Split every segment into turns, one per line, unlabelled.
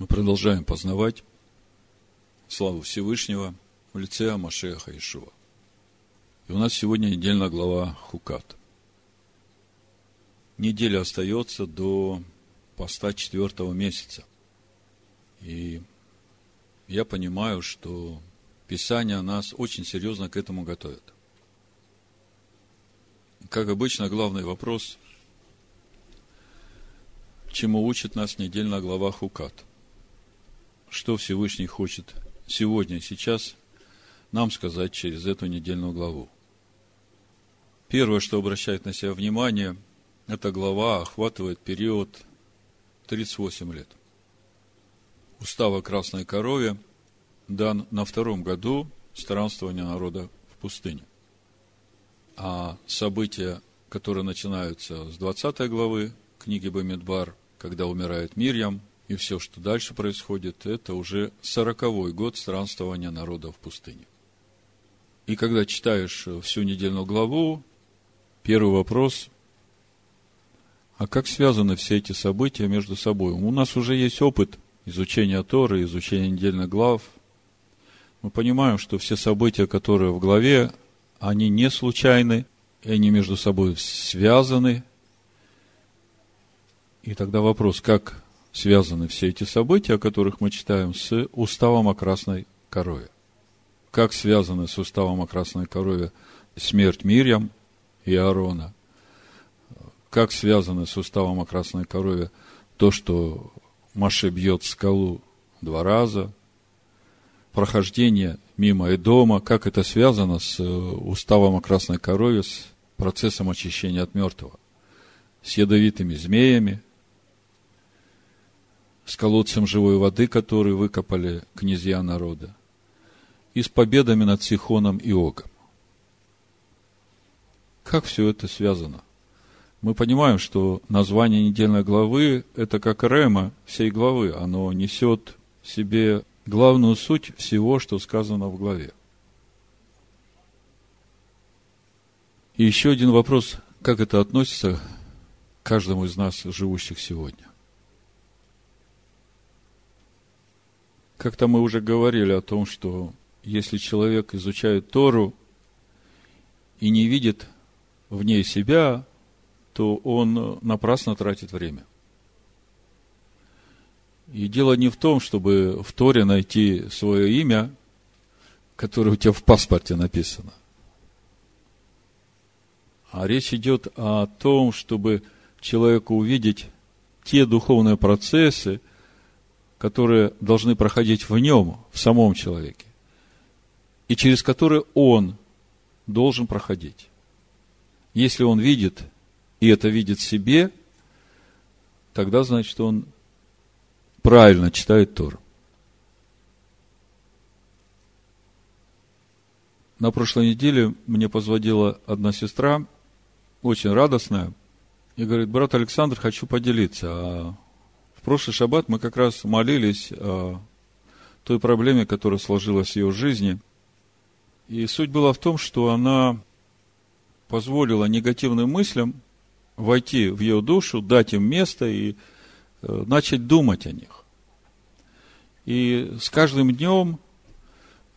Мы продолжаем познавать славу Всевышнего в лице Амашеха Ишуа. И у нас сегодня недельная глава Хукат. Неделя остается до поста четвертого месяца. И я понимаю, что Писание нас очень серьезно к этому готовит. Как обычно, главный вопрос, чему учит нас недельная глава Хукат – что Всевышний хочет сегодня, сейчас нам сказать через эту недельную главу. Первое, что обращает на себя внимание, эта глава охватывает период 38 лет. Устава Красной Корове дан на втором году странствования народа в пустыне. А события, которые начинаются с 20 главы книги Бамидбар, когда умирает Мирьям, и все, что дальше происходит, это уже сороковой год странствования народа в пустыне. И когда читаешь всю недельную главу, первый вопрос, а как связаны все эти события между собой? У нас уже есть опыт изучения Торы, изучения недельных глав. Мы понимаем, что все события, которые в главе, они не случайны, и они между собой связаны. И тогда вопрос, как связаны все эти события, о которых мы читаем, с уставом о красной корове. Как связаны с уставом о красной корове смерть Мирьям и Аарона? Как связаны с уставом о красной корове то, что Маше бьет скалу два раза, прохождение мимо Эдома, как это связано с уставом о красной корове, с процессом очищения от мертвого, с ядовитыми змеями – с колодцем живой воды, который выкопали князья народа, и с победами над Сихоном и Огом. Как все это связано? Мы понимаем, что название недельной главы – это как рема всей главы. Оно несет в себе главную суть всего, что сказано в главе. И еще один вопрос, как это относится к каждому из нас, живущих сегодня. Как-то мы уже говорили о том, что если человек изучает Тору и не видит в ней себя, то он напрасно тратит время. И дело не в том, чтобы в Торе найти свое имя, которое у тебя в паспорте написано. А речь идет о том, чтобы человеку увидеть те духовные процессы, которые должны проходить в нем, в самом человеке, и через которые он должен проходить. Если он видит, и это видит себе, тогда значит он правильно читает Тору. На прошлой неделе мне позвонила одна сестра, очень радостная, и говорит, брат Александр, хочу поделиться. А в прошлый шаббат мы как раз молились о той проблеме, которая сложилась в ее жизни. И суть была в том, что она позволила негативным мыслям войти в ее душу, дать им место и э, начать думать о них. И с каждым днем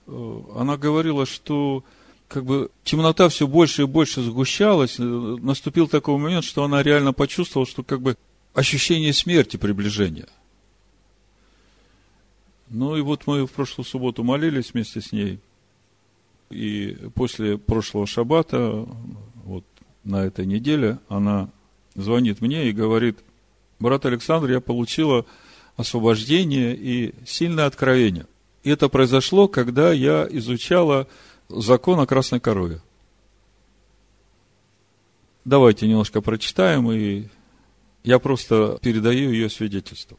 э, она говорила, что как бы темнота все больше и больше сгущалась. Наступил такой момент, что она реально почувствовала, что как бы ощущение смерти, приближения. Ну и вот мы в прошлую субботу молились вместе с ней. И после прошлого шаббата, вот на этой неделе, она звонит мне и говорит, брат Александр, я получила освобождение и сильное откровение. И это произошло, когда я изучала закон о красной корове. Давайте немножко прочитаем и я просто передаю ее свидетельство.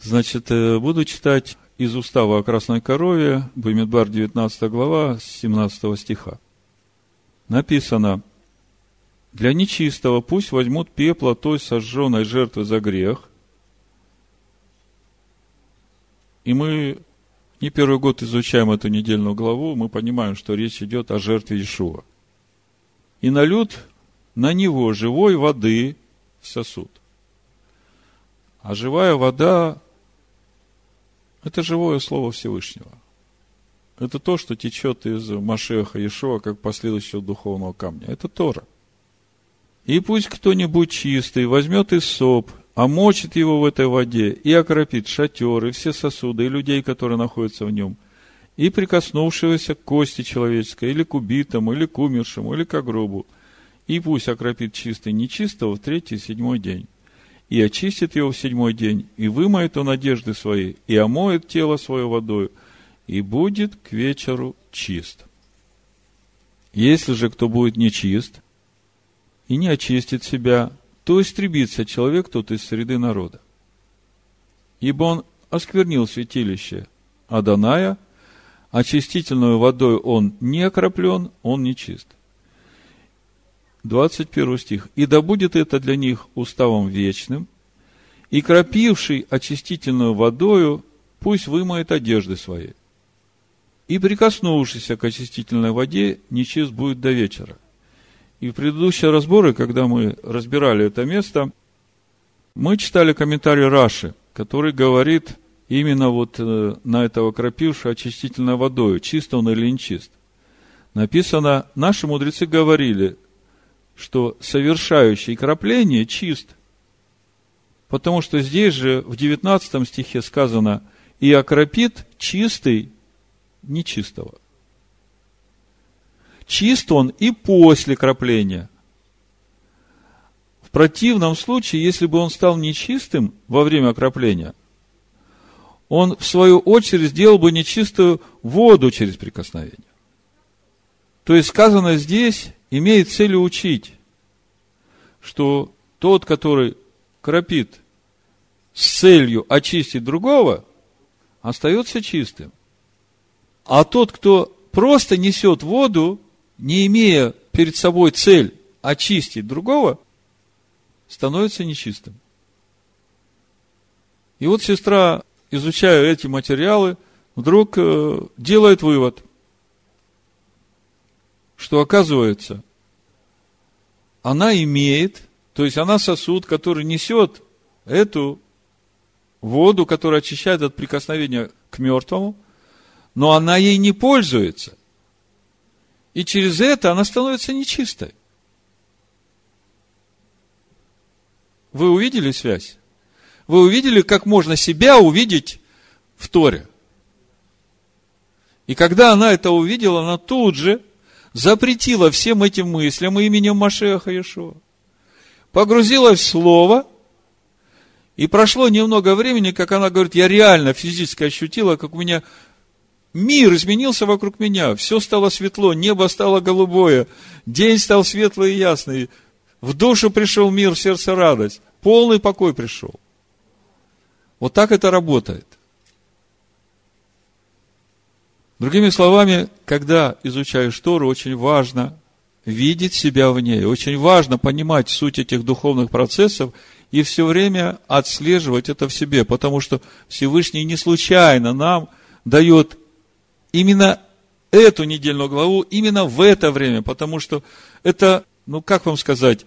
Значит, э, буду читать из устава о красной корове, Бамидбар 19 глава, 17 стиха. Написано, для нечистого пусть возьмут пепла той сожженной жертвы за грех. И мы не первый год изучаем эту недельную главу, мы понимаем, что речь идет о жертве Ишуа. И нальют на него живой воды в сосуд. А живая вода Это живое слово Всевышнего. Это то, что течет из Машеха Иешуа, как последующего духовного камня. Это Тора. И пусть кто-нибудь чистый возьмет из соп, омочит его в этой воде и окропит шатер, и все сосуды, и людей, которые находятся в нем, и прикоснувшегося к кости человеческой, или к убитому, или к умершему, или к гробу, и пусть окропит чистый нечистого в третий и седьмой день. И очистит его в седьмой день, и вымоет он одежды свои, и омоет тело свое водою, и будет к вечеру чист. Если же кто будет нечист и не очистит себя, то истребится человек тот из среды народа. Ибо он осквернил святилище Аданая, очистительную водой он не окроплен, он нечист. 21 стих. «И да будет это для них уставом вечным, и кропивший очистительную водою, пусть вымоет одежды свои. И прикоснувшийся к очистительной воде, нечист будет до вечера». И в предыдущие разборы, когда мы разбирали это место, мы читали комментарий Раши, который говорит именно вот э, на этого кропившего очистительной водой, чист он или нечист. Написано, наши мудрецы говорили, что совершающий крапление чист. Потому что здесь же в 19 стихе сказано, и окропит чистый нечистого чист он и после кропления. В противном случае, если бы он стал нечистым во время окропления, он, в свою очередь, сделал бы нечистую воду через прикосновение. То есть, сказано здесь, имеет целью учить, что тот, который кропит с целью очистить другого, остается чистым. А тот, кто просто несет воду, не имея перед собой цель очистить другого, становится нечистым. И вот сестра, изучая эти материалы, вдруг э, делает вывод, что оказывается, она имеет, то есть она сосуд, который несет эту воду, которая очищает от прикосновения к мертвому, но она ей не пользуется. И через это она становится нечистой. Вы увидели связь? Вы увидели, как можно себя увидеть в Торе? И когда она это увидела, она тут же запретила всем этим мыслям именем Машеха Иешуа. Погрузилась в Слово, и прошло немного времени, как она говорит, я реально физически ощутила, как у меня Мир изменился вокруг меня, все стало светло, небо стало голубое, день стал светлый и ясный, в душу пришел мир, в сердце радость, полный покой пришел. Вот так это работает. Другими словами, когда изучаешь Тору, очень важно видеть себя в ней. Очень важно понимать суть этих духовных процессов и все время отслеживать это в себе, потому что Всевышний не случайно нам дает именно эту недельную главу именно в это время, потому что это, ну как вам сказать,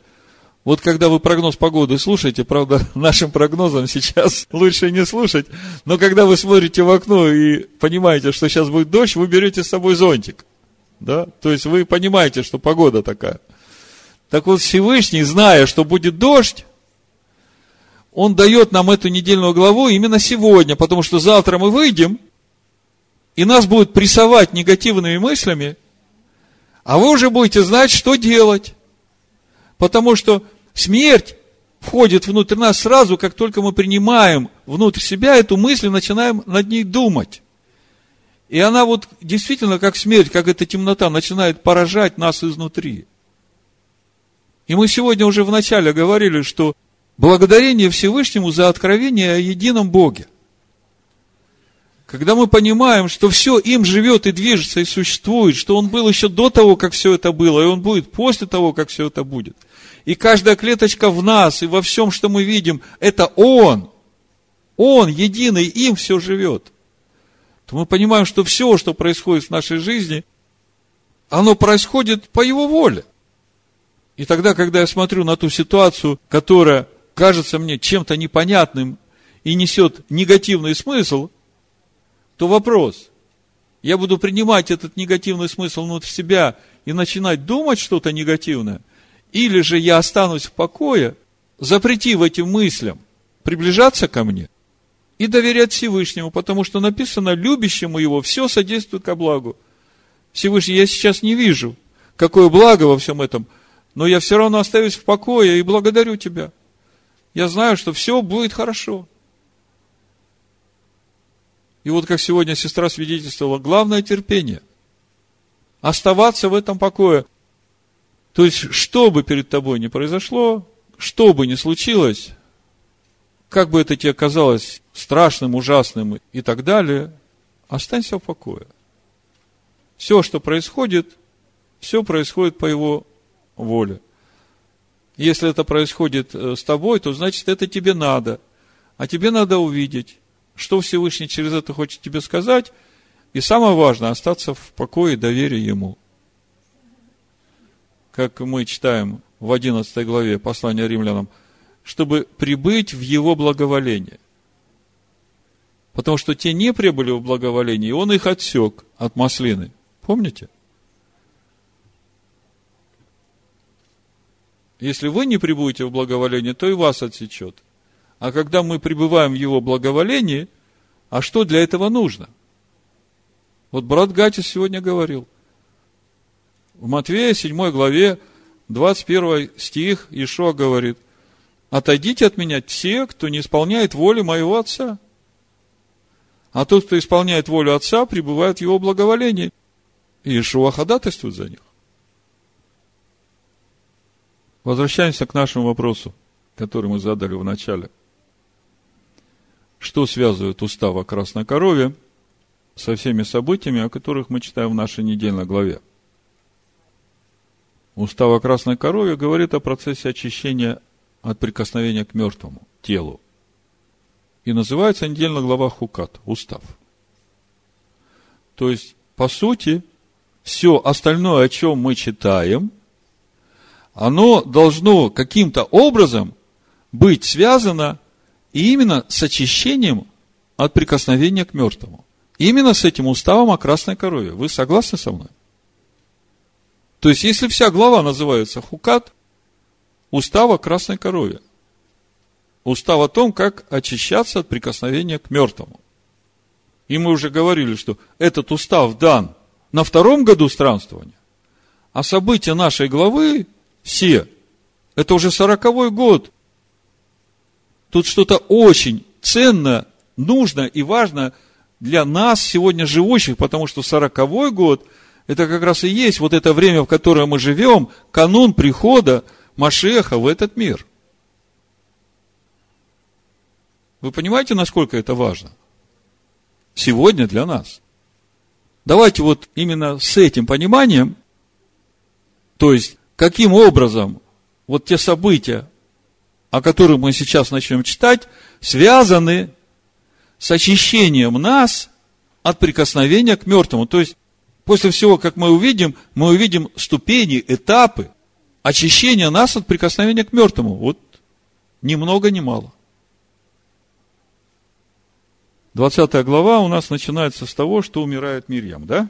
вот когда вы прогноз погоды слушаете, правда, нашим прогнозом сейчас лучше не слушать, но когда вы смотрите в окно и понимаете, что сейчас будет дождь, вы берете с собой зонтик. Да? То есть вы понимаете, что погода такая. Так вот Всевышний, зная, что будет дождь, он дает нам эту недельную главу именно сегодня, потому что завтра мы выйдем, и нас будут прессовать негативными мыслями, а вы уже будете знать, что делать. Потому что смерть входит внутрь нас сразу, как только мы принимаем внутрь себя эту мысль и начинаем над ней думать. И она вот действительно, как смерть, как эта темнота, начинает поражать нас изнутри. И мы сегодня уже вначале говорили, что благодарение Всевышнему за откровение о едином Боге. Когда мы понимаем, что все им живет и движется и существует, что он был еще до того, как все это было, и он будет после того, как все это будет. И каждая клеточка в нас и во всем, что мы видим, это он. Он единый, им все живет. То мы понимаем, что все, что происходит в нашей жизни, оно происходит по его воле. И тогда, когда я смотрю на ту ситуацию, которая кажется мне чем-то непонятным и несет негативный смысл, то вопрос, я буду принимать этот негативный смысл внутрь себя и начинать думать что-то негативное, или же я останусь в покое, запретив этим мыслям приближаться ко мне и доверять Всевышнему, потому что написано, любящему его все содействует ко благу. Всевышний, я сейчас не вижу, какое благо во всем этом, но я все равно остаюсь в покое и благодарю тебя. Я знаю, что все будет хорошо. И вот как сегодня сестра свидетельствовала, главное терпение. Оставаться в этом покое. То есть, что бы перед тобой ни произошло, что бы ни случилось, как бы это тебе казалось страшным, ужасным и так далее, останься в покое. Все, что происходит, все происходит по его воле. Если это происходит э, с тобой, то значит это тебе надо. А тебе надо увидеть, что Всевышний через это хочет тебе сказать, и самое важное, остаться в покое и доверии Ему. Как мы читаем в 11 главе послания римлянам, чтобы прибыть в Его благоволение. Потому что те не прибыли в благоволение, и Он их отсек от маслины. Помните? Если вы не прибудете в благоволение, то и вас отсечет. А когда мы пребываем в Его благоволении, а что для этого нужно? Вот брат Гатис сегодня говорил. В Матвея 7 главе 21 стих Ишуа говорит, отойдите от меня те, кто не исполняет воли моего Отца. А тот, кто исполняет волю Отца, пребывает в его благоволении. И Ишуа ходатайствует за них. Возвращаемся к нашему вопросу, который мы задали в начале – что связывает устав о красной корове со всеми событиями, о которых мы читаем в нашей недельной главе. Устав о красной корове говорит о процессе очищения от прикосновения к мертвому телу. И называется недельная глава Хукат, устав. То есть, по сути, все остальное, о чем мы читаем, оно должно каким-то образом быть связано именно с очищением от прикосновения к мертвому. Именно с этим уставом о красной корове. Вы согласны со мной? То есть, если вся глава называется Хукат, устав о красной корове. Устав о том, как очищаться от прикосновения к мертвому. И мы уже говорили, что этот устав дан на втором году странствования, а события нашей главы все, это уже сороковой год Тут что-то очень ценное, нужно и важно для нас сегодня живущих, потому что сороковой год – это как раз и есть вот это время, в которое мы живем, канун прихода Машеха в этот мир. Вы понимаете, насколько это важно? Сегодня для нас. Давайте вот именно с этим пониманием, то есть, каким образом вот те события, о которых мы сейчас начнем читать, связаны с очищением нас от прикосновения к мертвому. То есть, после всего, как мы увидим, мы увидим ступени, этапы очищения нас от прикосновения к мертвому. Вот ни много, ни мало. 20 глава у нас начинается с того, что умирает Мирьям, да?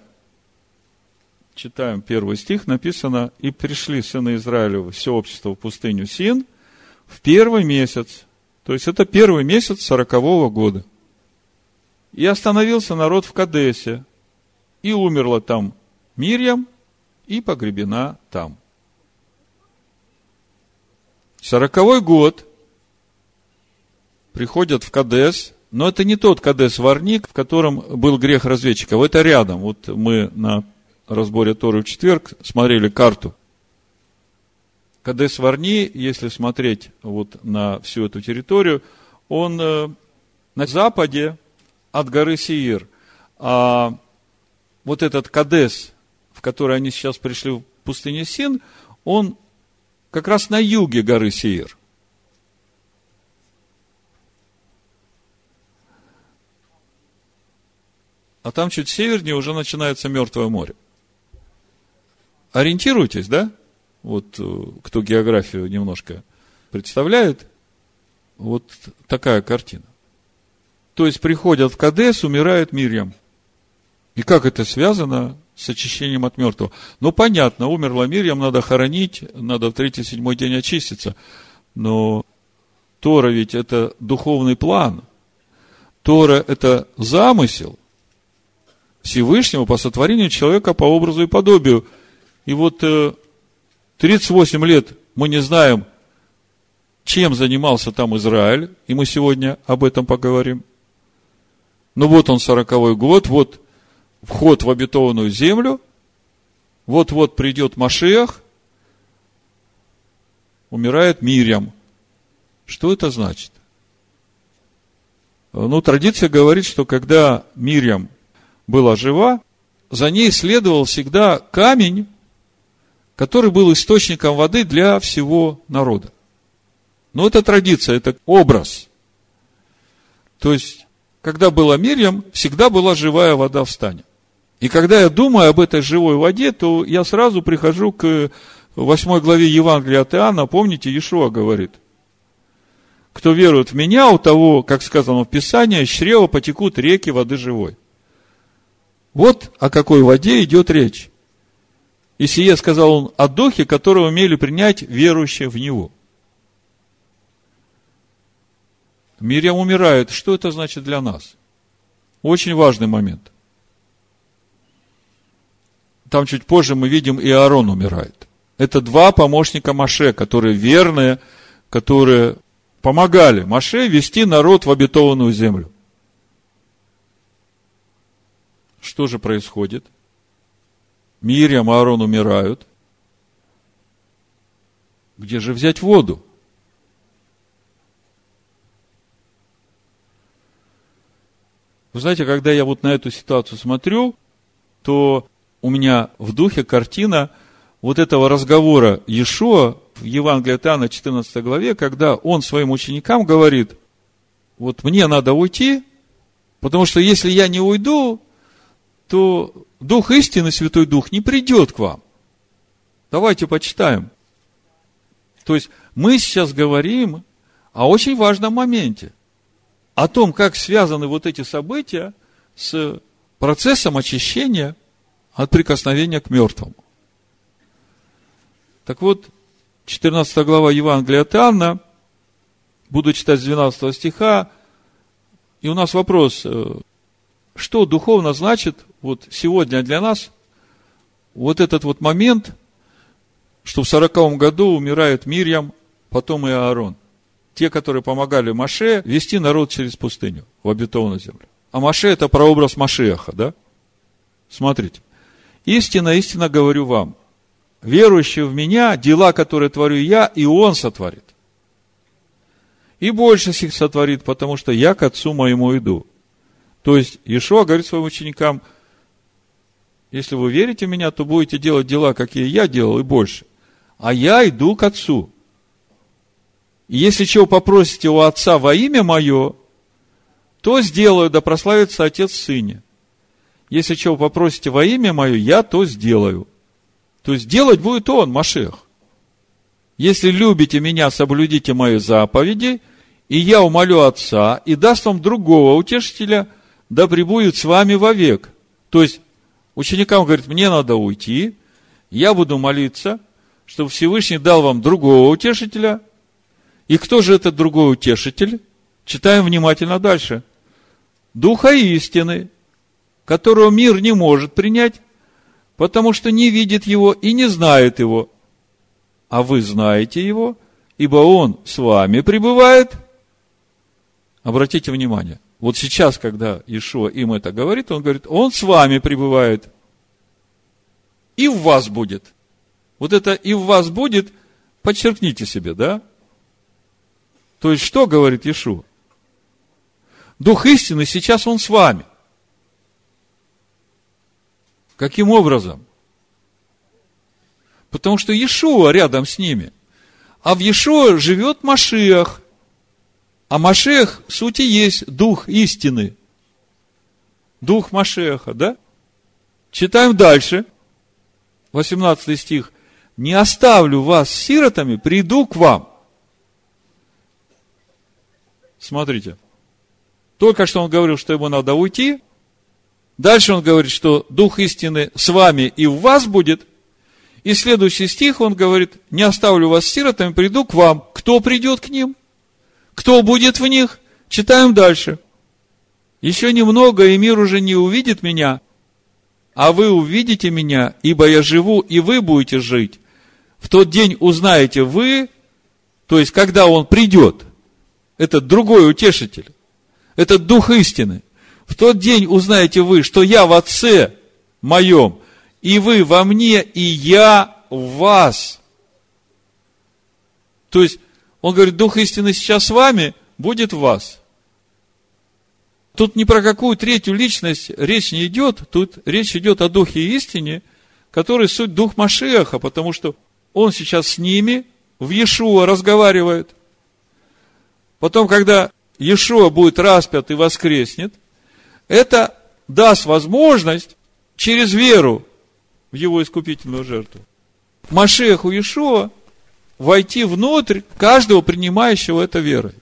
Читаем первый стих, написано, «И пришли сыны Израилева все общество в пустыню Син, в первый месяц, то есть это первый месяц сорокового года. И остановился народ в Кадесе, и умерла там Мирьям, и погребена там. Сороковой год приходят в Кадес, но это не тот Кадес-Варник, в котором был грех разведчиков, это рядом. Вот мы на разборе Торы в четверг смотрели карту – Кадес Варни, если смотреть вот на всю эту территорию, он э, на западе от горы Сиир. А вот этот Кадес, в который они сейчас пришли в пустыне Син, он как раз на юге горы Сиир. А там чуть севернее уже начинается Мертвое море. Ориентируйтесь, да? вот э, кто географию немножко представляет, вот такая картина. То есть приходят в Кадес, умирает Мирьям. И как это связано с очищением от мертвого? Ну, понятно, умерла Мирьям, надо хоронить, надо в третий, седьмой день очиститься. Но Тора ведь это духовный план. Тора это замысел Всевышнего по сотворению человека по образу и подобию. И вот 38 э, лет мы не знаем, чем занимался там Израиль, и мы сегодня об этом поговорим. Ну вот он, сороковой год, вот вход в обетованную землю, вот-вот придет Машех, умирает Мирям. Что это значит? Ну, традиция говорит, что когда Мирям была жива, за ней следовал всегда камень, который был источником воды для всего народа. Но это традиция, это образ. То есть, когда была Мирьям, всегда была живая вода в стане. И когда я думаю об этой живой воде, то я сразу прихожу к восьмой главе Евангелия от Иоанна. Помните, Иешуа говорит, кто верует в меня, у того, как сказано в Писании, из чрева потекут реки воды живой. Вот о какой воде идет речь. И сие сказал он о духе, которого умели принять верующие в него. Мирьям умирает. Что это значит для нас? Очень важный момент. Там чуть позже мы видим, и Аарон умирает. Это два помощника Маше, которые верные, которые помогали Маше вести народ в обетованную землю. Что же происходит? Мирьям и Аарон умирают. Где же взять воду? Вы знаете, когда я вот на эту ситуацию смотрю, то у меня в духе картина вот этого разговора Иешуа в Евангелии от Иоанна 14 главе, когда он своим ученикам говорит, вот мне надо уйти, потому что если я не уйду, то Дух истины, Святой Дух, не придет к вам. Давайте почитаем. То есть мы сейчас говорим о очень важном моменте о том, как связаны вот эти события с процессом очищения от прикосновения к мертвому. Так вот, 14 глава Евангелия от Иоанна, буду читать с 12 стиха, и у нас вопрос, э, что духовно значит вот сегодня для нас вот этот вот момент, что в сороковом году умирает Мирьям, потом и Аарон те, которые помогали Маше вести народ через пустыню в обетованную землю. А Маше это прообраз Машеха, да? Смотрите. Истинно, истинно говорю вам, верующий в меня, дела, которые творю я, и он сотворит. И больше их сотворит, потому что я к отцу моему иду. То есть, Иешуа говорит своим ученикам, если вы верите в меня, то будете делать дела, какие я делал, и больше. А я иду к отцу. Если чего попросите у Отца во имя Мое, то сделаю, да прославится Отец в Сыне. Если чего попросите во имя Мое, я то сделаю. То есть делать будет Он, Машех. Если любите меня, соблюдите мои заповеди, и я умолю Отца, и даст вам другого утешителя, да пребудет с вами вовек. То есть, ученикам говорит, мне надо уйти, я буду молиться, чтобы Всевышний дал вам другого утешителя – и кто же этот другой утешитель? Читаем внимательно дальше. Духа истины, которого мир не может принять, потому что не видит его и не знает его. А вы знаете его, ибо он с вами пребывает. Обратите внимание, вот сейчас, когда Ишуа им это говорит, он говорит, он с вами пребывает. И в вас будет. Вот это и в вас будет, подчеркните себе, да? То есть, что говорит Иешуа? Дух истины сейчас он с вами. Каким образом? Потому что Иешуа рядом с ними. А в Иешуа живет Машиах. А Машех, в сути, есть Дух истины. Дух Машеха, да? Читаем дальше. 18 стих. «Не оставлю вас сиротами, приду к вам». Смотрите. Только что он говорил, что ему надо уйти. Дальше он говорит, что Дух истины с вами и в вас будет. И следующий стих он говорит, не оставлю вас сиротами, приду к вам. Кто придет к ним? Кто будет в них? Читаем дальше. Еще немного, и мир уже не увидит меня, а вы увидите меня, ибо я живу, и вы будете жить. В тот день узнаете вы, то есть, когда он придет, это другой утешитель, это Дух истины. В тот день узнаете вы, что я в Отце моем, и вы во мне, и я в вас. То есть, он говорит, Дух истины сейчас с вами, будет в вас. Тут ни про какую третью личность речь не идет, тут речь идет о Духе истине, который суть Дух Машеха, потому что он сейчас с ними, в Иешуа разговаривает. Потом, когда Иешуа будет распят и воскреснет, это даст возможность через веру в его искупительную жертву Машеху Иешуа войти внутрь каждого принимающего это верой.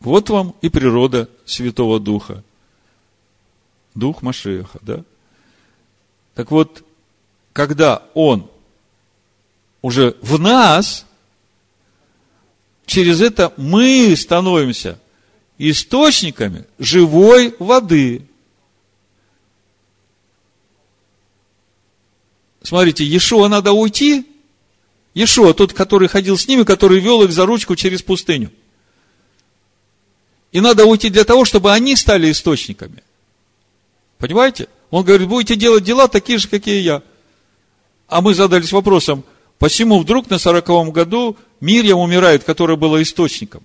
Вот вам и природа Святого Духа. Дух Машеха, да? Так вот, когда Он уже в нас, через это мы становимся источниками живой воды. Смотрите, Иешуа надо уйти. Иешуа, тот, который ходил с ними, который вел их за ручку через пустыню. И надо уйти для того, чтобы они стали источниками. Понимаете? Он говорит, будете делать дела такие же, какие я. А мы задались вопросом, почему вдруг на сороковом году Мирьям умирает, которая была источником?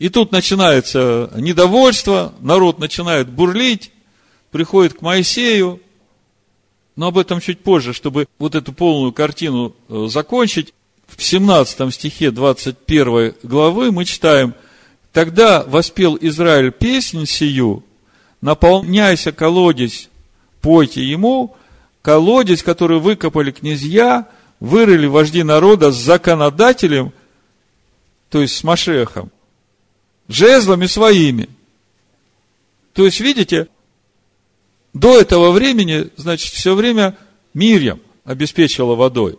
И тут начинается недовольство, народ начинает бурлить, приходит к Моисею, но об этом чуть позже, чтобы вот эту полную картину э, закончить. В 17 стихе 21 главы мы читаем, «Тогда воспел Израиль песнь сию, наполняйся колодец, пойте ему, колодец, который выкопали князья, вырыли вожди народа с законодателем, то есть с Машехом, жезлами своими. То есть, видите, до этого времени, значит, все время Мирьям обеспечивала водой.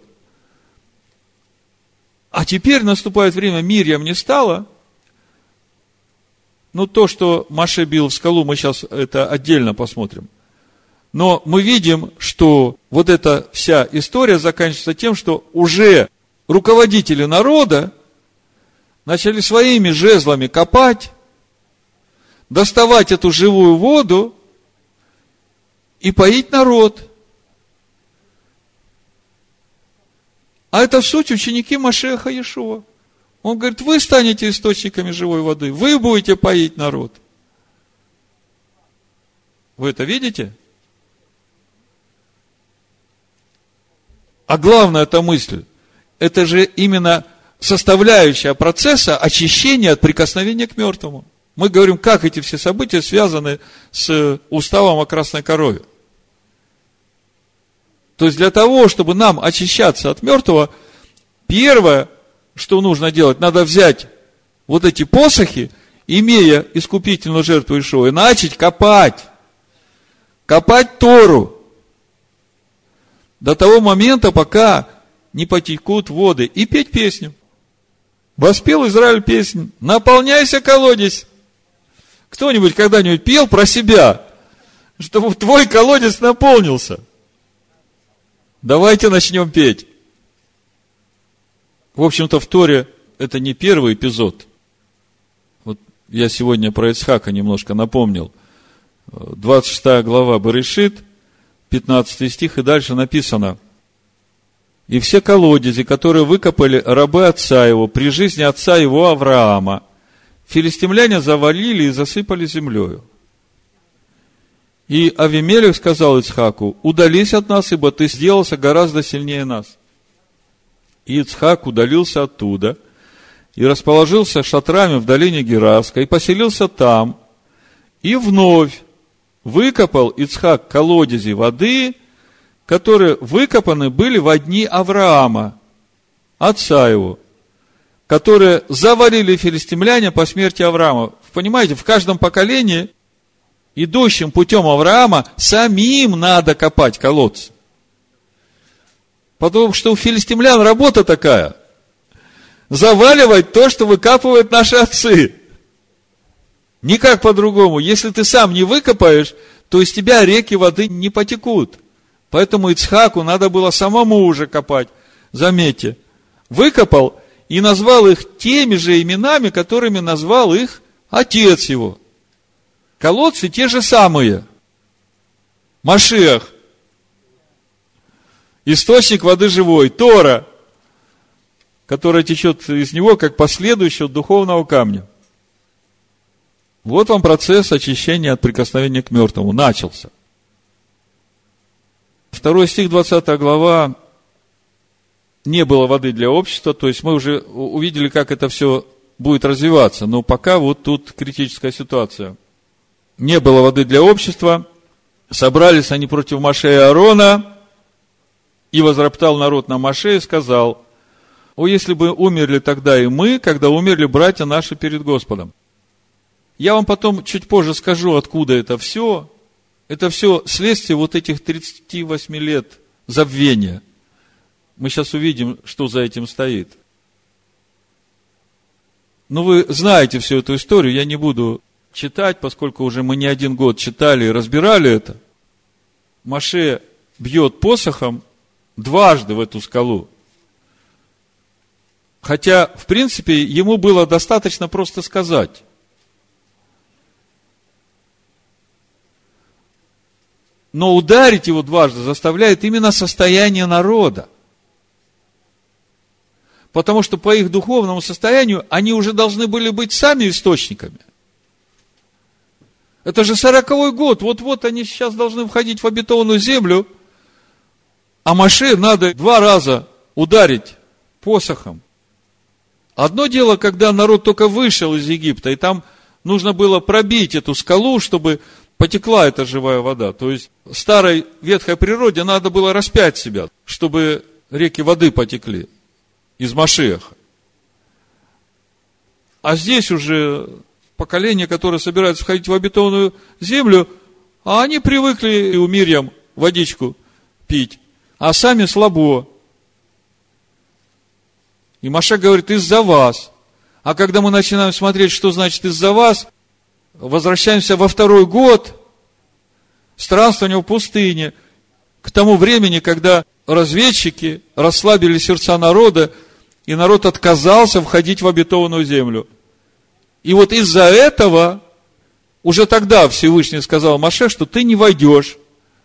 А теперь наступает время, Мирьям не стало. Ну, то, что Маше бил в скалу, мы сейчас это отдельно посмотрим – но мы видим, что вот эта вся история заканчивается тем, что уже руководители народа начали своими жезлами копать, доставать эту живую воду и поить народ. А это в суть ученики Машеха Иешуа. Он говорит, вы станете источниками живой воды, вы будете поить народ. Вы это видите? А главная эта мысль, это же именно составляющая процесса очищения от прикосновения к мертвому. Мы говорим, как эти все события связаны с уставом о красной корове. То есть для того, чтобы нам очищаться от мертвого, первое, что нужно делать, надо взять вот эти посохи, имея искупительную жертву Ишуа, и начать копать. Копать Тору до того момента, пока не потекут воды, и петь песню. Воспел Израиль песню, наполняйся колодец. Кто-нибудь когда-нибудь пел про себя, чтобы твой колодец наполнился? Давайте начнем петь. В общем-то, в Торе это не первый эпизод. Вот я сегодня про Ицхака немножко напомнил. 26 глава Барышит – 15 стих, и дальше написано. И все колодези, которые выкопали рабы отца его при жизни отца его Авраама, филистимляне завалили и засыпали землею. И Авимелех сказал Ицхаку, удались от нас, ибо ты сделался гораздо сильнее нас. И Ицхак удалился оттуда и расположился шатрами в долине Гераска и поселился там, и вновь выкопал Ицхак колодези воды, которые выкопаны были в дни Авраама, отца его, которые завалили филистимляне по смерти Авраама. Понимаете, в каждом поколении, идущим путем Авраама, самим надо копать колодцы. Потому что у филистимлян работа такая. Заваливать то, что выкапывают наши отцы. Никак по-другому. Если ты сам не выкопаешь, то из тебя реки воды не потекут. Поэтому Ицхаку надо было самому уже копать. Заметьте, выкопал и назвал их теми же именами, которыми назвал их отец его. Колодцы те же самые. Машех. Источник воды живой. Тора, которая течет из него, как последующего духовного камня. Вот вам процесс очищения от прикосновения к мертвому. Начался. Второй стих, 20 глава. Не было воды для общества, то есть мы уже увидели, как это все будет развиваться. Но пока вот тут критическая ситуация. Не было воды для общества. Собрались они против Маше и Аарона. И возроптал народ на Маше и сказал, о, если бы умерли тогда и мы, когда умерли братья наши перед Господом. Я вам потом чуть позже скажу, откуда это все. Это все следствие вот этих 38 лет забвения. Мы сейчас увидим, что за этим стоит. Ну, вы знаете всю эту историю, я не буду читать, поскольку уже мы не один год читали и разбирали это. Маше бьет посохом дважды в эту скалу. Хотя, в принципе, ему было достаточно просто сказать. Но ударить его дважды заставляет именно состояние народа. Потому что по их духовному состоянию они уже должны были быть сами источниками. Это же сороковой год, вот-вот они сейчас должны входить в обетованную землю, а Маше надо два раза ударить посохом. Одно дело, когда народ только вышел из Египта, и там нужно было пробить эту скалу, чтобы потекла эта живая вода. То есть старой ветхой природе надо было распять себя, чтобы реки воды потекли из Машеха. А здесь уже поколение, которое собирается входить в обетованную землю, а они привыкли и у Мирьям водичку пить, а сами слабо. И Маша говорит, из-за вас. А когда мы начинаем смотреть, что значит из-за вас, возвращаемся во второй год странствования в пустыне, к тому времени, когда разведчики расслабили сердца народа, и народ отказался входить в обетованную землю. И вот из-за этого уже тогда Всевышний сказал Маше, что ты не войдешь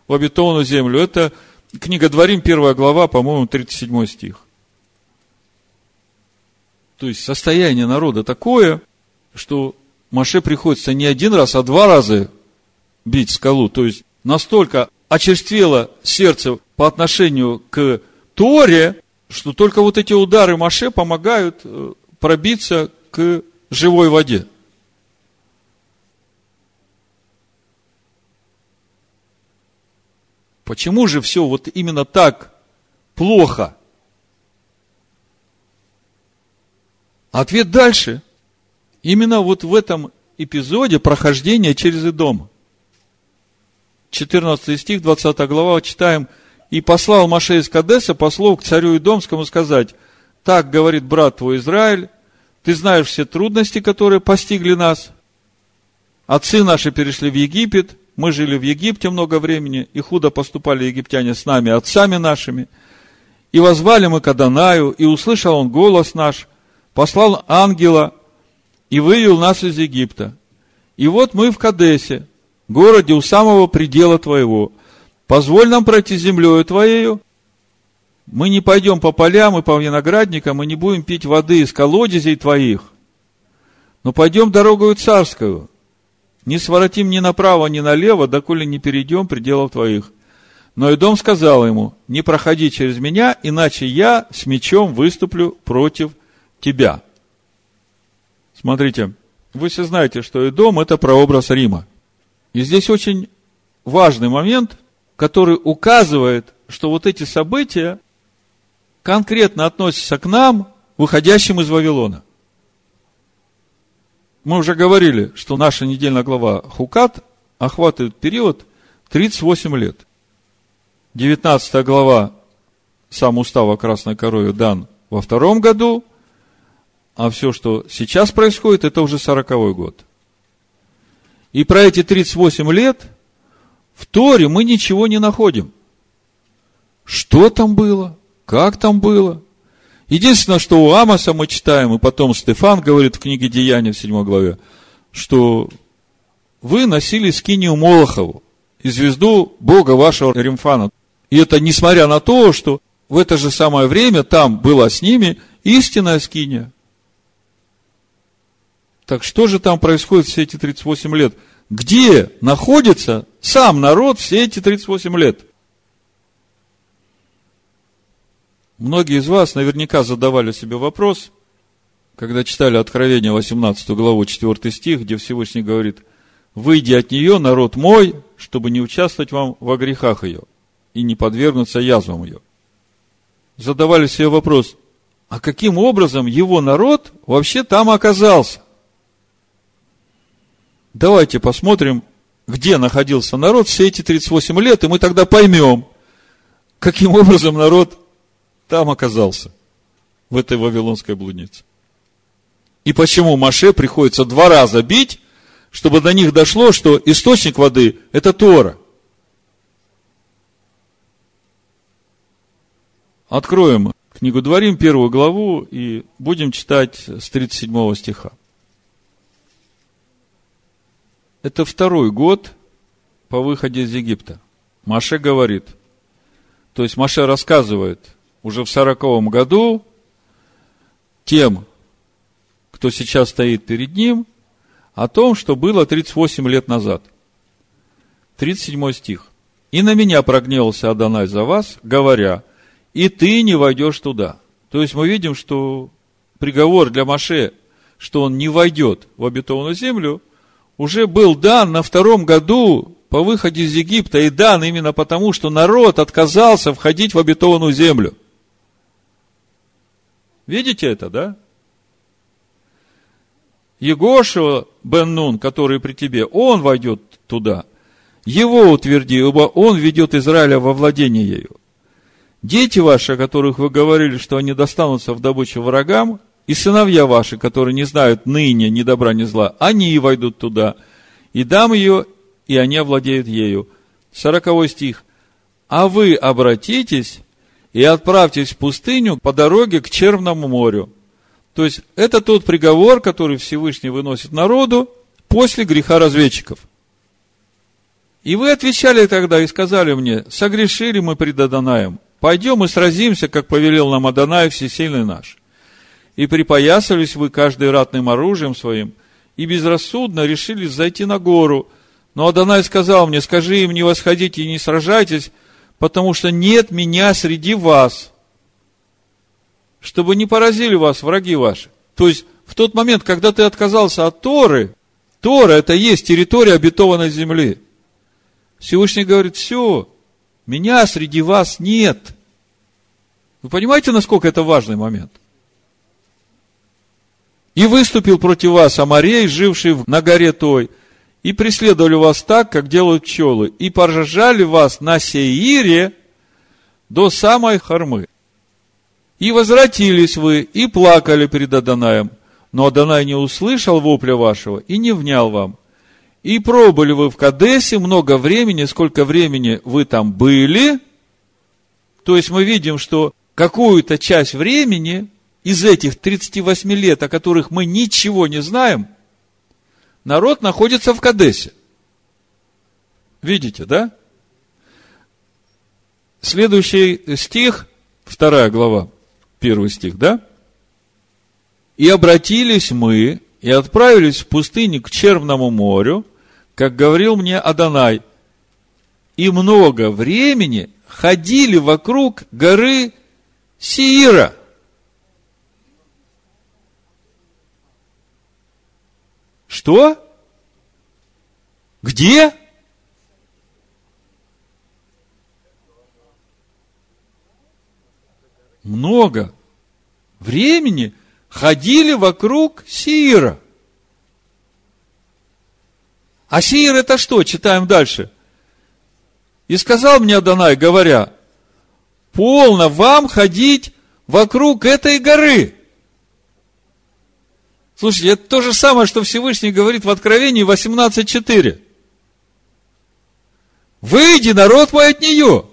в обетованную землю. Это книга Дворим, первая глава, по-моему, 37 стих. То есть состояние народа такое, что Маше приходится не один раз, а два раза бить скалу. То есть настолько очерствело сердце по отношению к Торе, что только вот эти удары Маше помогают э, пробиться к живой воде. Почему же все вот именно так плохо? Ответ дальше. Именно вот в этом эпизоде прохождения через Идом. 14 стих, 20 глава, читаем. «И послал Маше из Кадеса послов к царю Идомскому сказать, так говорит брат твой Израиль, ты знаешь все трудности, которые постигли нас. Отцы наши перешли в Египет, мы жили в Египте много времени, и худо поступали египтяне с нами, отцами нашими. И возвали мы к Адонаю, и услышал он голос наш, послал ангела, и вывел нас из Египта. И вот мы в Кадесе, городе у самого предела твоего. Позволь нам пройти землею твоею. Мы не пойдем по полям и по виноградникам, и не будем пить воды из колодезей твоих. Но пойдем дорогою царскую. Не своротим ни направо, ни налево, доколе не перейдем пределов твоих. Но и дом сказал ему, не проходи через меня, иначе я с мечом выступлю против тебя. Смотрите, вы все знаете, что и дом это прообраз Рима. И здесь очень важный момент, который указывает, что вот эти события конкретно относятся к нам выходящим из Вавилона. Мы уже говорили, что наша недельная глава Хукат охватывает период 38 лет. 19 глава, сам устав о Красной Корове дан во втором году, а все, что сейчас происходит, это уже 40 год. И про эти 38 лет в Торе мы ничего не находим. Что там было? Как там было? Единственное, что у Амоса мы читаем, и потом Стефан говорит в книге Деяния в 7 главе, что вы носили скинию Молохову и звезду Бога вашего Римфана. И это несмотря на то, что в это же самое время там была с ними истинная скиния. Так что же там происходит все эти 38 лет? Где находится сам народ все эти 38 лет? Многие из вас наверняка задавали себе вопрос, когда читали Откровение 18 главу 4 стих, где Всевышний говорит, «Выйди от нее, народ мой, чтобы не участвовать вам во грехах ее и не подвергнуться язвам ее». Задавали себе вопрос, а каким образом его народ вообще там оказался? Давайте посмотрим, где находился народ все эти 38 лет, и мы тогда поймем, каким образом народ там оказался, в этой вавилонской блуднице. И почему Маше приходится два раза бить, чтобы до них дошло, что источник воды – это Тора. Откроем книгу Дворим, первую главу, и будем читать с 37 стиха. Это второй год по выходе из Египта. Маше говорит, то есть Маше рассказывает уже в сороковом году тем, кто сейчас стоит перед ним, о том, что было 38 лет назад. 37 стих. «И на меня прогневался Адонай за вас, говоря, и ты не войдешь туда». То есть мы видим, что приговор для Маше, что он не войдет в обетованную землю, уже был дан на втором году по выходе из Египта, и дан именно потому, что народ отказался входить в обетованную землю – Видите это, да? Егошева бен Нун, который при тебе, он войдет туда. Его утверди, ибо он ведет Израиля во владение ею. Дети ваши, о которых вы говорили, что они достанутся в добычу врагам, и сыновья ваши, которые не знают ныне ни добра, ни зла, они и войдут туда, и дам ее, и они овладеют ею. Сороковой стих. А вы обратитесь и отправьтесь в пустыню по дороге к Черному морю. То есть, это тот приговор, который Всевышний выносит народу после греха разведчиков. И вы отвечали тогда и сказали мне, согрешили мы пред Адонаем, пойдем и сразимся, как повелел нам Адонай, всесильный наш. И припоясались вы каждый ратным оружием своим, и безрассудно решили зайти на гору. Но Адонай сказал мне, скажи им, не восходите и не сражайтесь, потому что нет меня среди вас, чтобы не поразили вас враги ваши. То есть, в тот момент, когда ты отказался от Торы, Тора – это есть территория обетованной земли. Всевышний говорит, все, меня среди вас нет. Вы понимаете, насколько это важный момент? И выступил против вас Амарей, живший на горе той – и преследовали вас так, как делают пчелы, и поражали вас на Сеире до самой Хармы. И возвратились вы, и плакали перед Адонаем, но Адонай не услышал вопля вашего и не внял вам. И пробыли вы в Кадесе много времени, сколько времени вы там были. То есть мы видим, что какую-то часть времени из этих 38 лет, о которых мы ничего не знаем – народ находится в Кадесе. Видите, да? Следующий стих, вторая глава, первый стих, да? И обратились мы, и отправились в пустыню к Черному морю, как говорил мне Адонай, и много времени ходили вокруг горы Сиира – Что? Где? Много. времени ходили вокруг Сиира. А Сиир это что? Читаем дальше. И сказал мне Адонай, говоря, полно вам ходить вокруг этой горы. Слушайте, это то же самое, что Всевышний говорит в Откровении 18.4. Выйди, народ мой, от нее.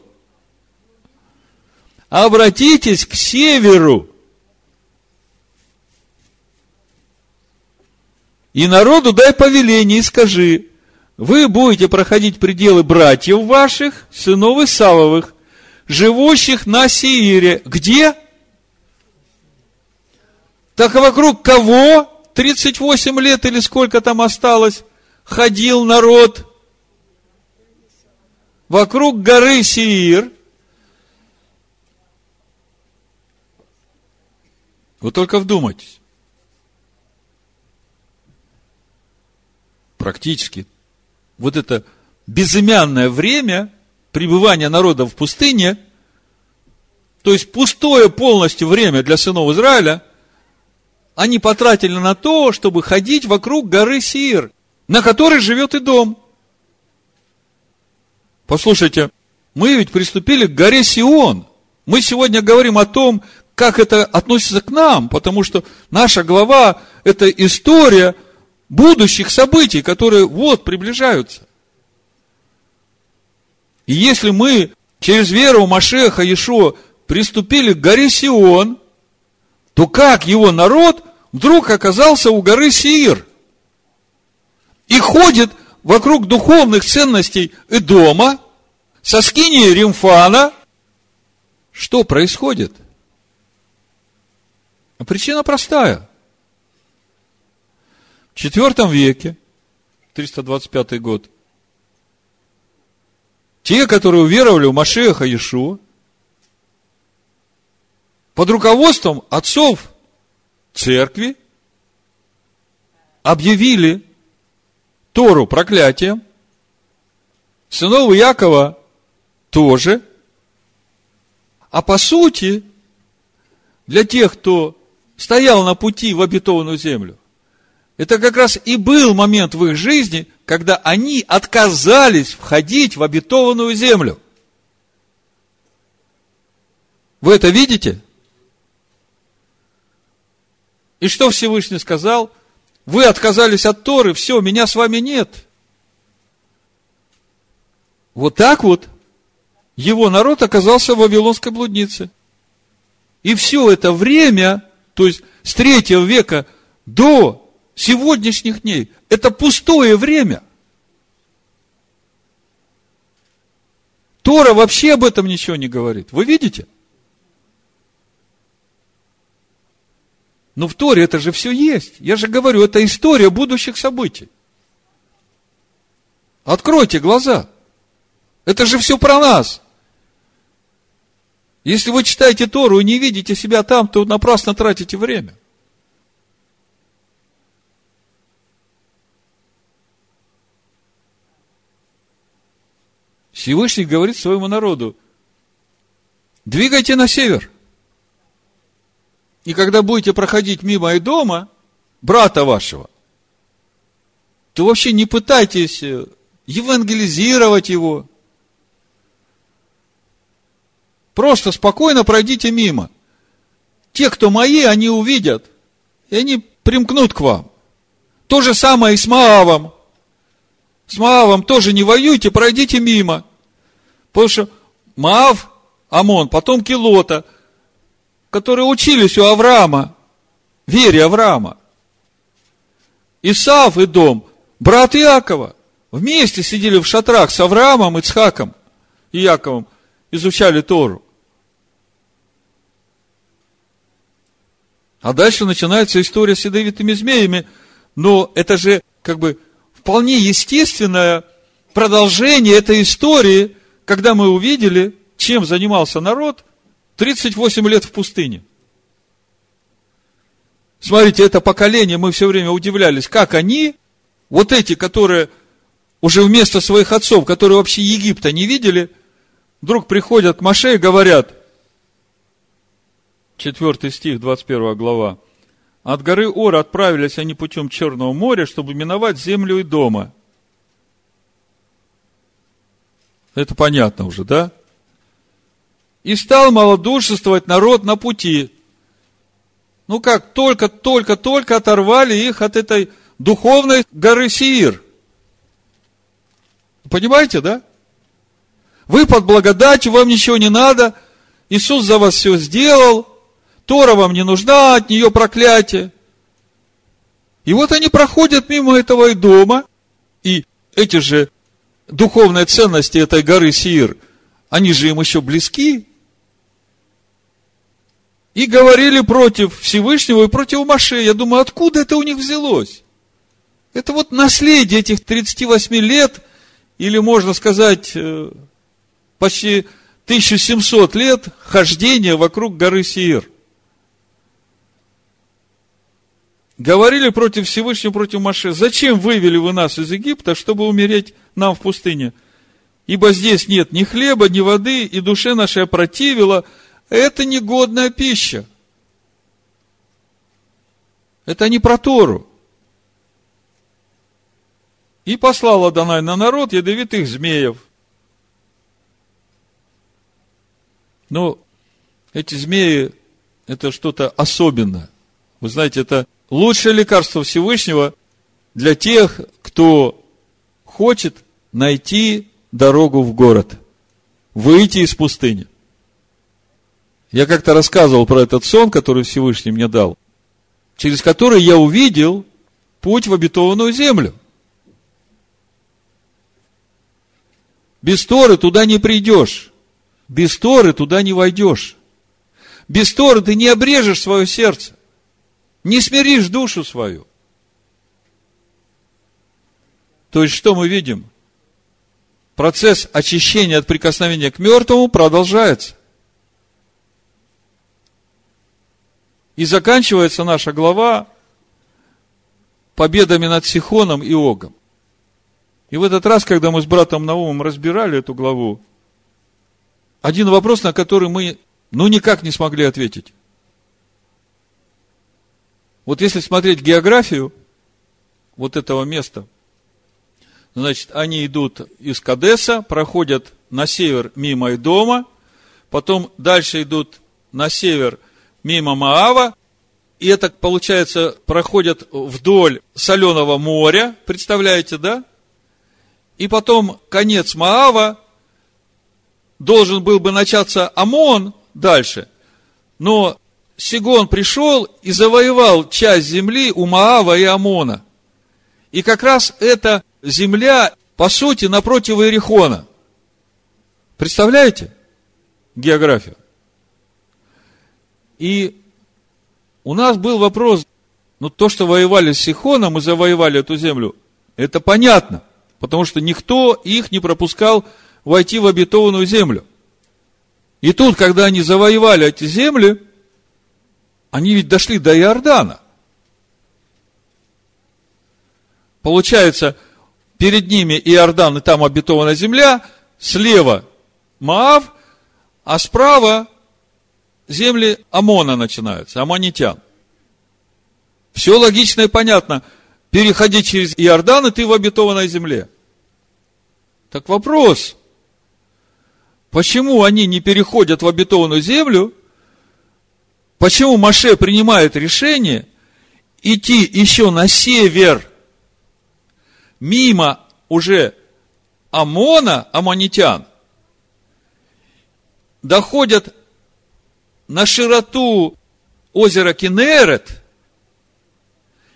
Обратитесь к северу. И народу дай повеление и скажи, вы будете проходить пределы братьев ваших, сынов Исавовых, живущих на Сиире. Где? Так вокруг кого 38 лет или сколько там осталось, ходил народ? Вокруг горы Сиир. Вы только вдумайтесь. Практически вот это безымянное время пребывания народа в пустыне, то есть пустое полностью время для сынов Израиля, они потратили на то, чтобы ходить вокруг горы Сир, на которой живет и дом. Послушайте, мы ведь приступили к горе Сион. Мы сегодня говорим о том, как это относится к нам, потому что наша глава – это история будущих событий, которые вот приближаются. И если мы через веру Машеха Иешуа приступили к горе Сион, то как его народ вдруг оказался у горы Сиир? И ходит вокруг духовных ценностей Эдома, со скинии Римфана. Что происходит? Причина простая – в IV веке, 325 год, те, которые уверовали в Машеха Иешуа, под руководством отцов церкви объявили Тору проклятием, сынов Якова тоже, а по сути, для тех, кто стоял на пути в обетованную землю, это как раз и был момент в их жизни, когда они отказались входить в обетованную землю. Вы это видите? И что Всевышний сказал? Вы отказались от Торы, все, меня с вами нет. Вот так вот его народ оказался в Вавилонской блуднице. И все это время, то есть с третьего века до сегодняшних дней. Это пустое время. Тора вообще об этом ничего не говорит. Вы видите? Но в Торе это же все есть. Я же говорю, это история будущих событий. Откройте глаза. Это же все про нас. Если вы читаете Тору и не видите себя там, то напрасно тратите время. Всевышний говорит своему народу, двигайте на север. И когда будете проходить мимо и дома, брата вашего, то вообще не пытайтесь э, евангелизировать его. Просто спокойно пройдите мимо. Те, кто мои, они увидят, и они примкнут к вам. То же самое и с Маавом. С Маавом тоже не воюйте, пройдите мимо. Потому что Маав, Амон, потом Килота, которые учились у Авраама, вере Авраама. Исав и дом, брат Иакова, вместе сидели в шатрах с Авраамом, Ицхаком и Яковом, изучали Тору. А дальше начинается история с ядовитыми змеями, но это же как бы вполне естественное продолжение этой истории, когда мы увидели, чем занимался народ 38 лет в пустыне. Смотрите, это поколение, мы все время удивлялись, как они, вот эти, которые уже вместо своих отцов, которые вообще Египта не видели, вдруг приходят к Маше и говорят, 4 стих, 21 глава. От горы Ора отправились они путем Черного моря, чтобы миновать землю и дома. Это понятно уже, да? И стал малодушествовать народ на пути. Ну как, только, только, только оторвали их от этой духовной горы Сиир. Понимаете, да? Вы под благодатью, вам ничего не надо. Иисус за вас все сделал. Тора вам не нужна, от нее проклятие. И вот они проходят мимо этого и дома, и эти же духовные ценности этой горы Сиир, они же им еще близки. И говорили против Всевышнего и против Маше. Я думаю, откуда это у них взялось? Это вот наследие этих 38 лет, или можно сказать, э, почти 1700 лет хождения вокруг горы Сиир. говорили против Всевышнего, против Маше, зачем вывели вы нас из Египта, чтобы умереть нам в пустыне? Ибо здесь нет ни хлеба, ни воды, и душе нашей опротивила. Это негодная пища. Это не про Тору. И послала Данай на народ ядовитых змеев. Но эти змеи, это что-то особенное. Вы знаете, это лучшее лекарство Всевышнего для тех, кто хочет найти дорогу в город, выйти из пустыни. Я как-то рассказывал про этот сон, который Всевышний мне дал, через который я увидел путь в обетованную землю. Без Торы туда не придешь. Без Торы туда не войдешь. Без Торы ты не обрежешь свое сердце не смиришь душу свою. То есть, что мы видим? Процесс очищения от прикосновения к мертвому продолжается. И заканчивается наша глава победами над Сихоном и Огом. И в этот раз, когда мы с братом Наумом разбирали эту главу, один вопрос, на который мы ну никак не смогли ответить. Вот если смотреть географию вот этого места, значит, они идут из Кадеса, проходят на север мимо дома, потом дальше идут на север мимо Маава, и это, получается, проходят вдоль соленого моря, представляете, да? И потом конец Маава, должен был бы начаться Амон дальше, но Сигон пришел и завоевал часть земли у Маава и Амона. И как раз эта земля, по сути, напротив Иерихона. Представляете географию? И у нас был вопрос, ну то, что воевали с Сихоном и завоевали эту землю, это понятно, потому что никто их не пропускал войти в обетованную землю. И тут, когда они завоевали эти земли, они ведь дошли до Иордана. Получается, перед ними Иордан, и там обетованная земля, слева Маав, а справа земли Амона начинаются, амонитян. Все логично и понятно. Переходи через Иордан, и ты в обетованной земле. Так вопрос, почему они не переходят в обетованную землю, Почему Маше принимает решение идти еще на север, мимо уже Амона, амонитян, доходят на широту озера Кенерет,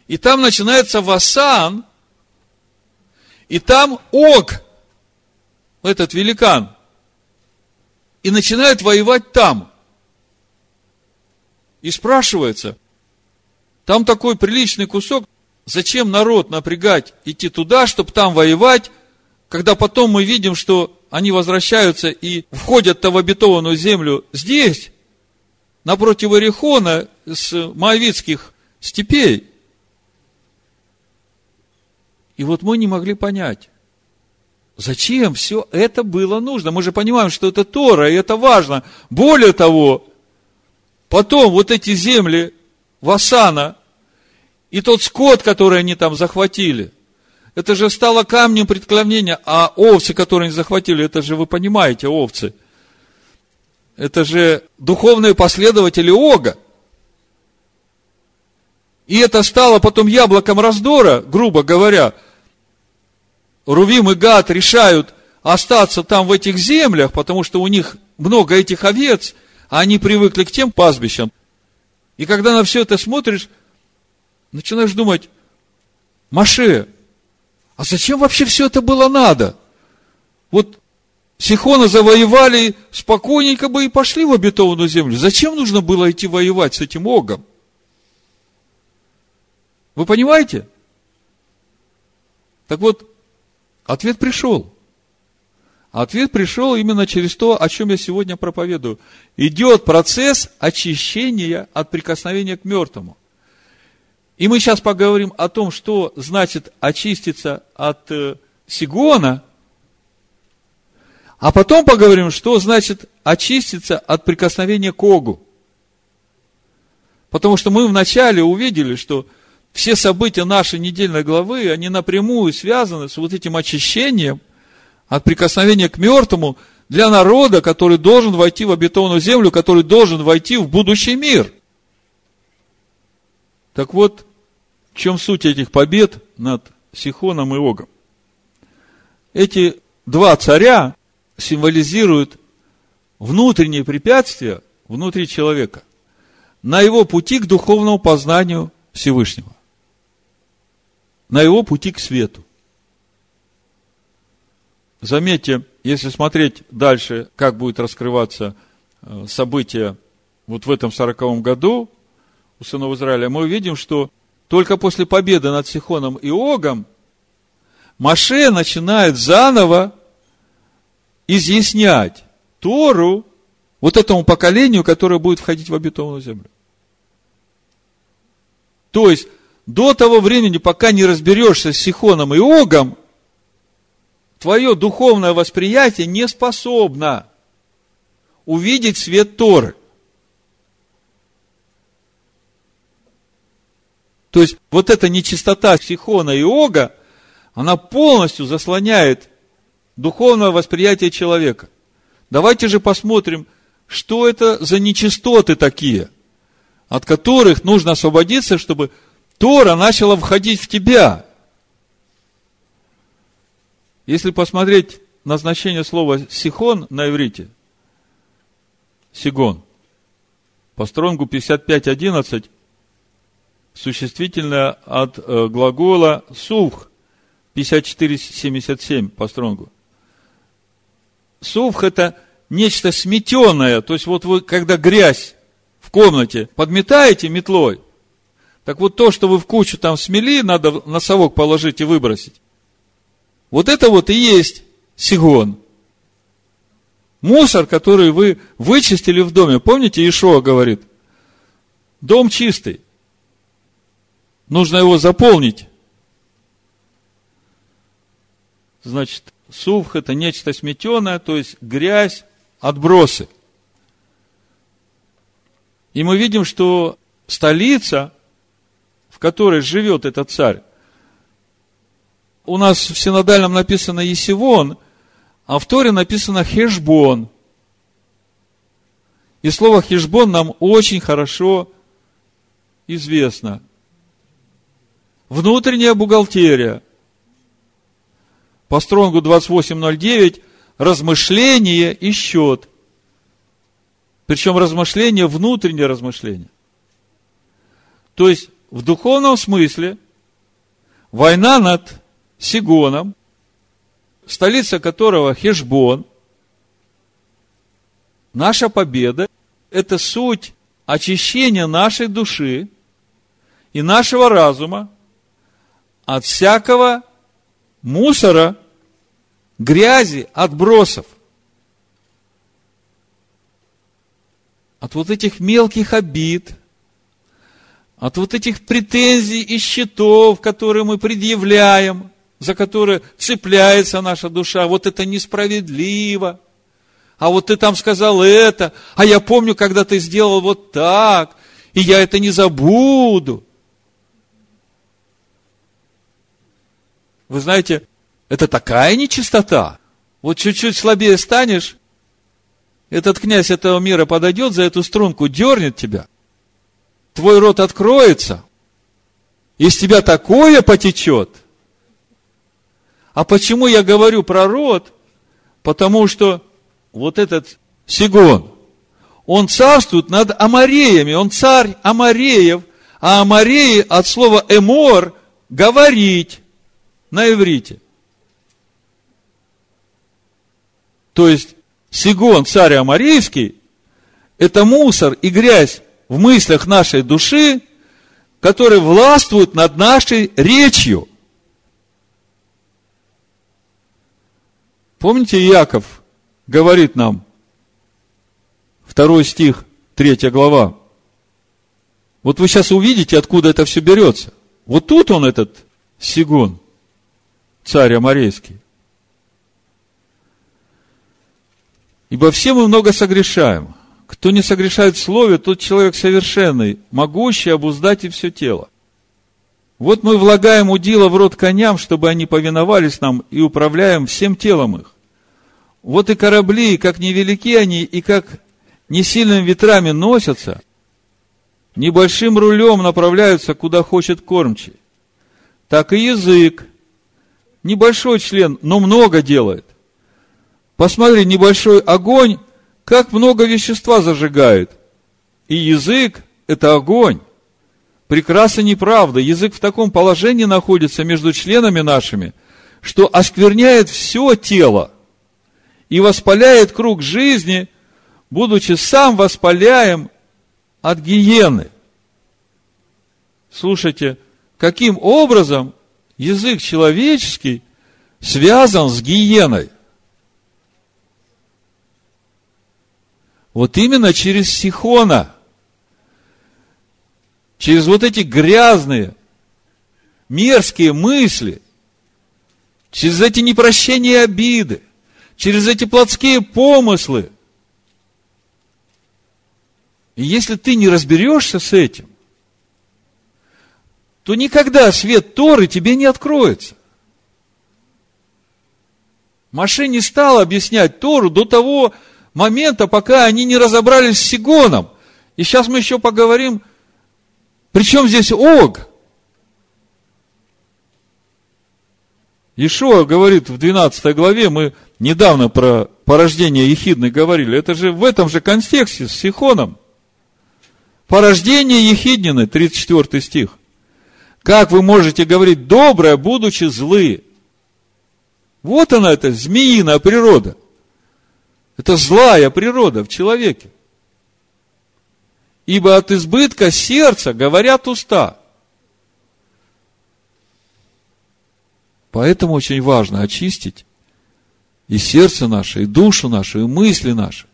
и там начинается Васан, и там Ог, этот великан, и начинает воевать там – и спрашивается, там такой приличный кусок, зачем народ напрягать, идти туда, чтобы там воевать, когда потом мы видим, что они возвращаются и входят-то в обетованную землю здесь, напротив Орехона, с Моавицких степей. И вот мы не могли понять, зачем все это было нужно. Мы же понимаем, что это Тора, и это важно. Более того, потом вот эти земли Васана и тот скот, который они там захватили, это же стало камнем преткновения, а овцы, которые они захватили, это же, вы понимаете, овцы, это же духовные последователи Ога. И это стало потом яблоком раздора, грубо говоря. Рувим и Гад решают остаться там в этих землях, потому что у них много этих овец, а они привыкли к тем пастбищам. И когда на все это смотришь, начинаешь думать, Маше, а зачем вообще все это было надо? Вот Сихона завоевали, спокойненько бы и пошли в обетованную землю. Зачем нужно было идти воевать с этим Огом? Вы понимаете? Так вот, ответ пришел. Ответ пришел именно через то, о чем я сегодня проповедую. Идет процесс очищения от прикосновения к мертвому. И мы сейчас поговорим о том, что значит очиститься от э, Сигона, а потом поговорим, что значит очиститься от прикосновения к Огу. Потому что мы вначале увидели, что все события нашей недельной главы, они напрямую связаны с вот этим очищением от прикосновения к мертвому для народа, который должен войти в обетованную землю, который должен войти в будущий мир. Так вот, в чем суть этих побед над Сихоном и Огом? Эти два царя символизируют внутренние препятствия внутри человека на его пути к духовному познанию Всевышнего, на его пути к свету. Заметьте, если смотреть дальше, как будет раскрываться э, события вот в этом сороковом году у сынов Израиля, мы увидим, что только после победы над Сихоном и Огом Маше начинает заново изъяснять Тору вот этому поколению, которое будет входить в обетованную землю. То есть, до того времени, пока не разберешься с Сихоном и Огом, твое духовное восприятие не способно увидеть свет Торы. То есть, вот эта нечистота Сихона и Ога, она полностью заслоняет духовное восприятие человека. Давайте же посмотрим, что это за нечистоты такие, от которых нужно освободиться, чтобы Тора начала входить в тебя. Если посмотреть на значение слова «сихон» на иврите, «сигон», по стронгу 55.11, существительное от э, глагола «сувх» 54.77 по стронгу. Сувх – это нечто сметенное, то есть вот вы, когда грязь в комнате подметаете метлой, так вот то, что вы в кучу там смели, надо на совок положить и выбросить. Вот это вот и есть сигон. Мусор, который вы вычистили в доме. Помните, Ишуа говорит, дом чистый. Нужно его заполнить. Значит, сувх – это нечто сметенное, то есть грязь, отбросы. И мы видим, что столица, в которой живет этот царь, у нас в синодальном написано Есивон, а в Торе написано Хешбон. И слово Хешбон нам очень хорошо известно. Внутренняя бухгалтерия. По стронгу 28.09 размышление и счет. Причем размышление, внутреннее размышление. То есть, в духовном смысле, война над Сигоном, столица которого Хешбон, наша победа – это суть очищения нашей души и нашего разума от всякого мусора, грязи, отбросов. От вот этих мелких обид, от вот этих претензий и счетов, которые мы предъявляем, за которые цепляется наша душа, вот это несправедливо. а вот ты там сказал это, а я помню, когда ты сделал вот так, и я это не забуду. Вы знаете, это такая нечистота. Вот чуть-чуть слабее станешь, этот князь этого мира подойдет за эту струнку, дернет тебя. Твой рот откроется. Из тебя такое потечет. А почему я говорю про рот? Потому что вот этот Сигон, он царствует над Амареями, он царь Амареев, а Амареи от слова эмор – говорить на иврите. То есть, Сигон, царь Амарейский, это мусор и грязь в мыслях нашей души, которые властвуют над нашей речью. Помните, Яков говорит нам, второй стих, третья глава. Вот вы сейчас увидите, откуда это все берется. Вот тут он, этот Сигон, царь Амарейский. Ибо все мы много согрешаем. Кто не согрешает в слове, тот человек совершенный, могущий обуздать и все тело. Вот мы влагаем удила в рот коням, чтобы они повиновались нам, и управляем всем телом их. Вот и корабли, как невелики они, и как не сильными ветрами носятся, небольшим рулем направляются, куда хочет кормчий. Так и язык. Небольшой член, но много делает. Посмотри, небольшой огонь, как много вещества зажигает. И язык – это огонь. Прекрасно неправда. Язык в таком положении находится между членами нашими, что оскверняет все тело и воспаляет круг жизни, будучи сам воспаляем от гиены. Слушайте, каким образом язык человеческий связан с гиеной? Вот именно через Сихона, через вот эти грязные, мерзкие мысли, через эти непрощения обиды, через эти плотские помыслы. И если ты не разберешься с этим, то никогда свет Торы тебе не откроется. Маше не стал объяснять Тору до того, момента, пока они не разобрались с Сигоном. И сейчас мы еще поговорим, при чем здесь Ог? Ишуа говорит в 12 главе, мы недавно про порождение Ехидны говорили, это же в этом же контексте с Сихоном. Порождение Ехиднины, 34 стих. Как вы можете говорить доброе, будучи злы? Вот она, эта змеиная природа – это злая природа в человеке. Ибо от избытка сердца говорят уста. Поэтому очень важно очистить и сердце наше, и душу нашу, и мысли наши.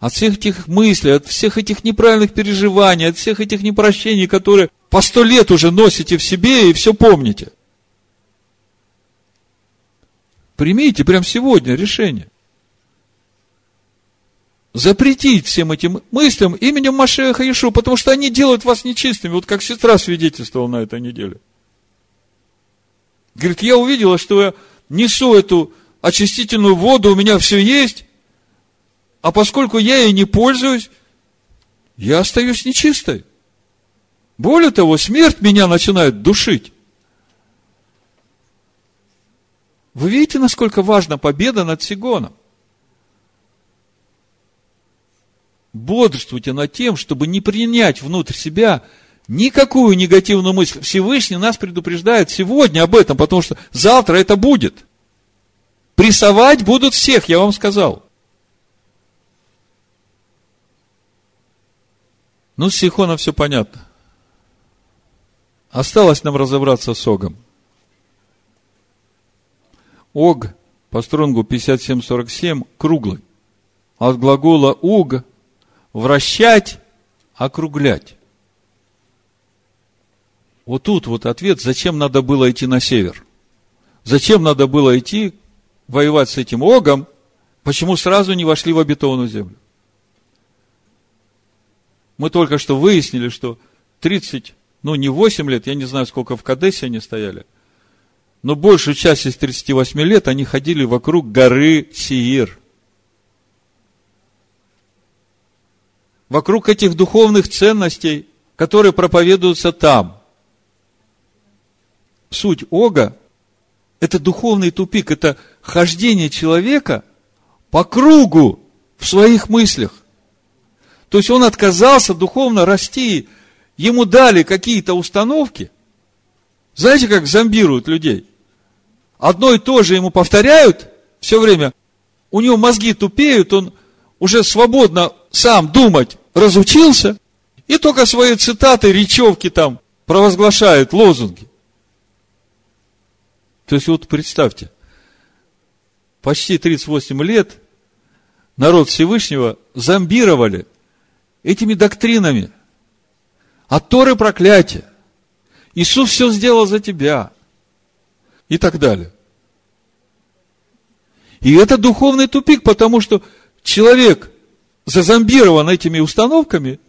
От всех этих мыслей, от всех этих неправильных переживаний, от всех этих непрощений, которые по сто лет уже носите в себе и все помните. Примите прямо сегодня решение запретить всем этим мыслям именем Машеха Ишу, потому что они делают вас нечистыми, вот как сестра свидетельствовала на этой неделе. Говорит, я увидела, что я несу эту очистительную воду, у меня все есть, а поскольку я ей не пользуюсь, я остаюсь нечистой. Более того, смерть меня начинает душить. Вы видите, насколько важна победа над Сигоном? бодрствуйте над тем, чтобы не принять внутрь себя никакую негативную мысль. Всевышний нас предупреждает сегодня об этом, потому что завтра это будет. Прессовать будут всех, я вам сказал. Ну, с Сихоном все понятно. Осталось нам разобраться с Огом. Ог по стронгу 57-47 круглый. От глагола уг вращать, округлять. Вот тут вот ответ, зачем надо было идти на север. Зачем надо было идти воевать с этим Огом, Почему сразу не вошли в обетованную землю? Мы только что выяснили, что 30, ну не 8 лет, я не знаю, сколько в Кадесе они стояли, но большую часть из 38 лет они ходили вокруг горы Сиир. Вокруг этих духовных ценностей, которые проповедуются там. Суть Ога – это духовный тупик, это хождение человека по кругу в своих мыслях. То есть он отказался духовно расти, ему дали какие-то установки. Знаете, как зомбируют людей? Одно и то же ему повторяют все время. У него мозги тупеют, он уже свободно сам думать разучился, и только свои цитаты, речевки там провозглашает, лозунги. То есть вот представьте, почти 38 лет народ Всевышнего зомбировали этими доктринами. От Торы проклятие. Иисус все сделал за тебя. И так далее. И это духовный тупик, потому что человек зазомбирован этими установками,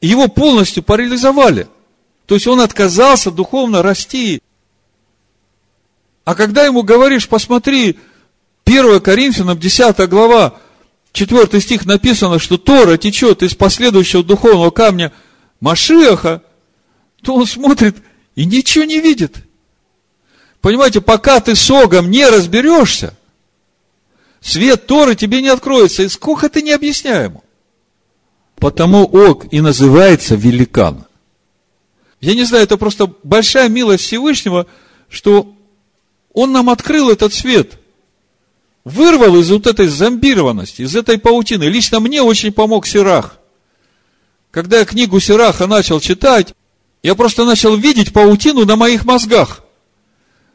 его полностью парализовали. То есть он отказался духовно расти. А когда ему говоришь, посмотри, 1 Коринфянам 10 глава, 4 стих написано, что Тора течет из последующего духовного камня Машиаха, то он смотрит и ничего не видит. Понимаете, пока ты с Огом не разберешься, свет Торы тебе не откроется. И сколько ты не объясняй ему. Потому Ог и называется великан. Я не знаю, это просто большая милость Всевышнего, что Он нам открыл этот свет – вырвал из вот этой зомбированности, из этой паутины. Лично мне очень помог Сирах. Когда я книгу Сираха начал читать, я просто начал видеть паутину на моих мозгах,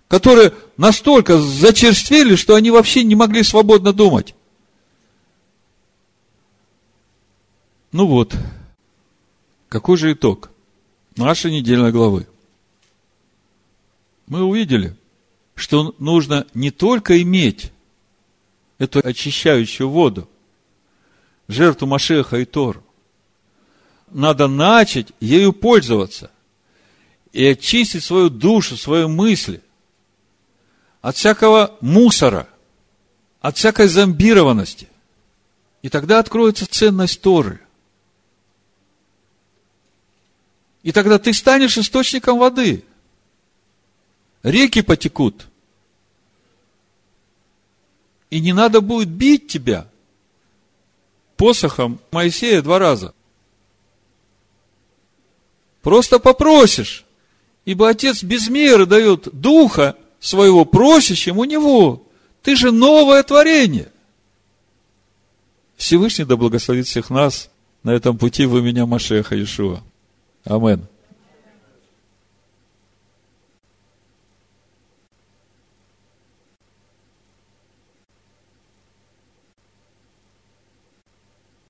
которые настолько зачерствели, что они вообще не могли свободно думать. Ну вот, какой же итог нашей недельной главы? Мы увидели, что нужно не только иметь эту очищающую воду, жертву Машеха и Тору. Надо начать ею пользоваться и очистить свою душу, свои мысли от всякого мусора, от всякой зомбированности. И тогда откроется ценность Торы. И тогда ты станешь источником воды. Реки потекут – и не надо будет бить тебя посохом Моисея два раза. Просто попросишь, ибо Отец без меры дает Духа своего просящим у Него. Ты же новое творение. Всевышний да благословит всех нас на этом пути в имя Машеха Иешуа. Амин.